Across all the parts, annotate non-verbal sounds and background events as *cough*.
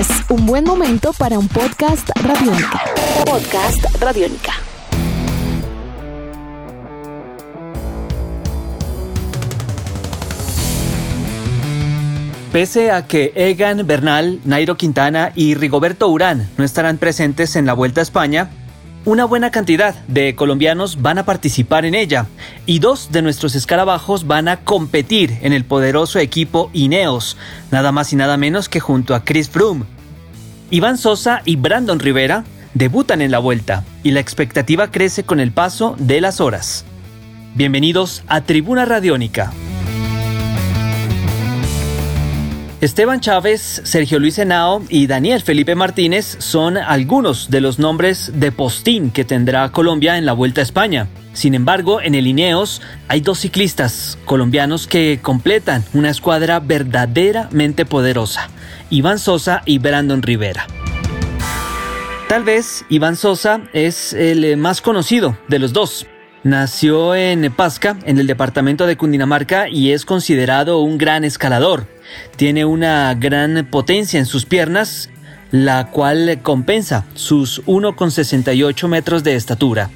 Es un buen momento para un podcast radiónica. Podcast radiónica. Pese a que Egan Bernal, Nairo Quintana y Rigoberto Urán no estarán presentes en la Vuelta a España, una buena cantidad de colombianos van a participar en ella y dos de nuestros escarabajos van a competir en el poderoso equipo Ineos, nada más y nada menos que junto a Chris Froome. Iván Sosa y Brandon Rivera debutan en la vuelta y la expectativa crece con el paso de las horas. Bienvenidos a Tribuna Radiónica. Esteban Chávez, Sergio Luis Henao y Daniel Felipe Martínez son algunos de los nombres de postín que tendrá Colombia en la Vuelta a España. Sin embargo, en el Ineos hay dos ciclistas colombianos que completan una escuadra verdaderamente poderosa, Iván Sosa y Brandon Rivera. Tal vez Iván Sosa es el más conocido de los dos, Nació en Pasca, en el departamento de Cundinamarca, y es considerado un gran escalador. Tiene una gran potencia en sus piernas, la cual compensa sus 1,68 metros de estatura.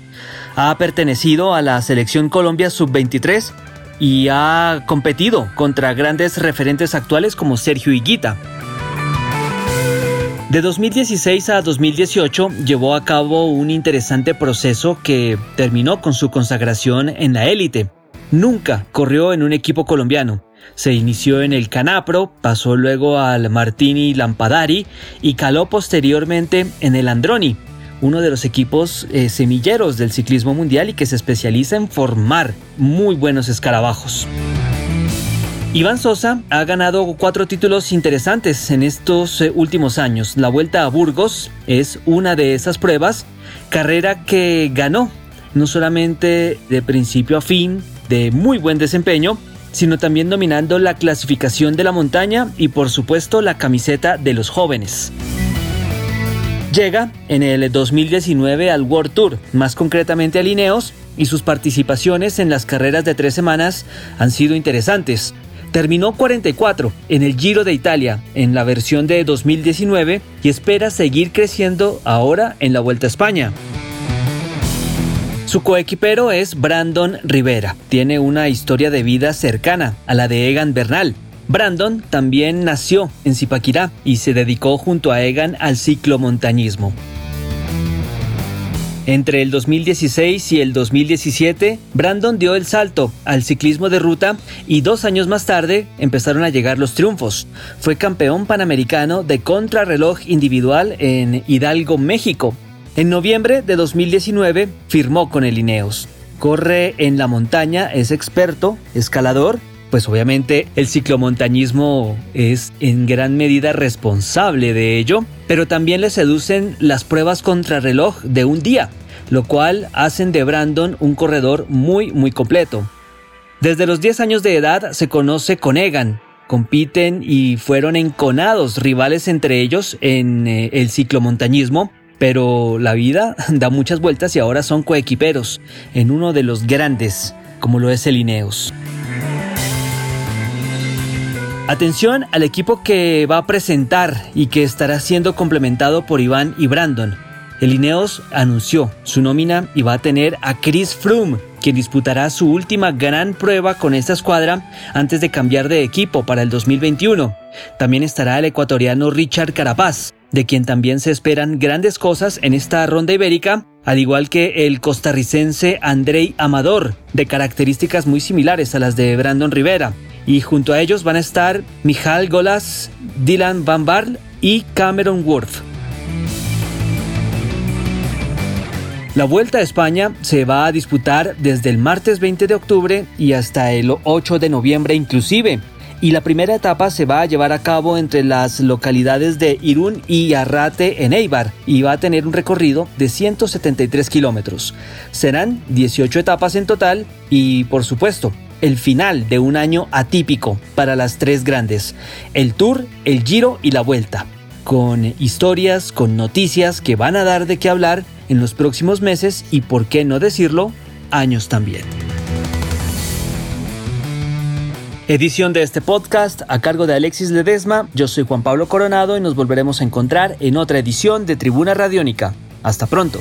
Ha pertenecido a la selección Colombia Sub-23 y ha competido contra grandes referentes actuales como Sergio Higuita. De 2016 a 2018 llevó a cabo un interesante proceso que terminó con su consagración en la élite. Nunca corrió en un equipo colombiano. Se inició en el Canapro, pasó luego al Martini Lampadari y caló posteriormente en el Androni, uno de los equipos eh, semilleros del ciclismo mundial y que se especializa en formar muy buenos escarabajos. Iván Sosa ha ganado cuatro títulos interesantes en estos eh, últimos años. La Vuelta a Burgos es una de esas pruebas, carrera que ganó no solamente de principio a fin, de muy buen desempeño, sino también dominando la clasificación de la montaña y por supuesto la camiseta de los jóvenes. Llega en el 2019 al World Tour, más concretamente a Lineos, y sus participaciones en las carreras de tres semanas han sido interesantes. Terminó 44 en el Giro de Italia en la versión de 2019 y espera seguir creciendo ahora en la Vuelta a España. Su coequipero es Brandon Rivera. Tiene una historia de vida cercana a la de Egan Bernal. Brandon también nació en Zipaquirá y se dedicó junto a Egan al ciclomontañismo. Entre el 2016 y el 2017, Brandon dio el salto al ciclismo de ruta y dos años más tarde empezaron a llegar los triunfos. Fue campeón panamericano de contrarreloj individual en Hidalgo, México. En noviembre de 2019 firmó con el Ineos. Corre en la montaña, es experto, escalador pues obviamente el ciclomontañismo es en gran medida responsable de ello, pero también le seducen las pruebas contrarreloj de un día, lo cual hacen de Brandon un corredor muy muy completo. Desde los 10 años de edad se conoce con Egan, compiten y fueron enconados rivales entre ellos en eh, el ciclomontañismo, pero la vida *laughs* da muchas vueltas y ahora son coequiperos en uno de los grandes, como lo es el Ineos. Atención al equipo que va a presentar y que estará siendo complementado por Iván y Brandon. El Ineos anunció su nómina y va a tener a Chris Froome, quien disputará su última gran prueba con esta escuadra antes de cambiar de equipo para el 2021. También estará el ecuatoriano Richard Carapaz, de quien también se esperan grandes cosas en esta ronda ibérica, al igual que el costarricense Andrei Amador, de características muy similares a las de Brandon Rivera y junto a ellos van a estar Michal Golas, Dylan Van Barl y Cameron Worth. La Vuelta a España se va a disputar desde el martes 20 de octubre y hasta el 8 de noviembre inclusive. Y la primera etapa se va a llevar a cabo entre las localidades de Irún y Arrate en Eibar y va a tener un recorrido de 173 kilómetros. Serán 18 etapas en total y por supuesto el final de un año atípico para las tres grandes, el Tour, el Giro y la Vuelta, con historias, con noticias que van a dar de qué hablar en los próximos meses y, por qué no decirlo, años también. Edición de este podcast a cargo de Alexis Ledesma. Yo soy Juan Pablo Coronado y nos volveremos a encontrar en otra edición de Tribuna Radiónica. Hasta pronto.